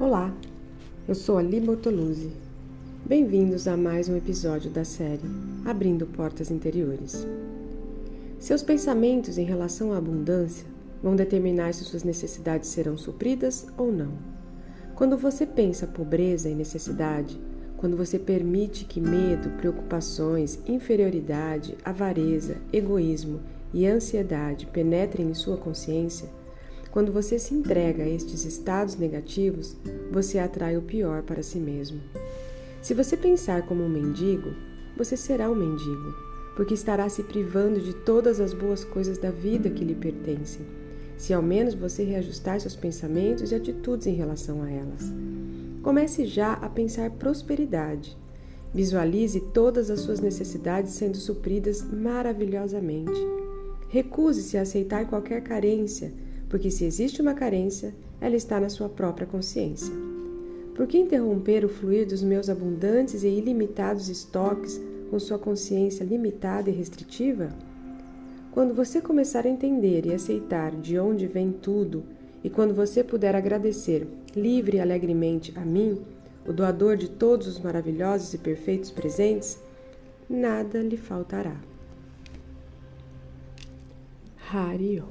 Olá, eu sou a Li Bortoluzzi. Bem-vindos a mais um episódio da série Abrindo Portas Interiores. Seus pensamentos em relação à abundância vão determinar se suas necessidades serão supridas ou não. Quando você pensa pobreza e necessidade, quando você permite que medo, preocupações, inferioridade, avareza, egoísmo e ansiedade penetrem em sua consciência, quando você se entrega a estes estados negativos, você atrai o pior para si mesmo. Se você pensar como um mendigo, você será um mendigo, porque estará se privando de todas as boas coisas da vida que lhe pertencem, se ao menos você reajustar seus pensamentos e atitudes em relação a elas. Comece já a pensar prosperidade. Visualize todas as suas necessidades sendo supridas maravilhosamente. Recuse-se a aceitar qualquer carência porque se existe uma carência, ela está na sua própria consciência. Por que interromper o fluir dos meus abundantes e ilimitados estoques com sua consciência limitada e restritiva? Quando você começar a entender e aceitar de onde vem tudo, e quando você puder agradecer livre e alegremente a mim, o doador de todos os maravilhosos e perfeitos presentes, nada lhe faltará. Hario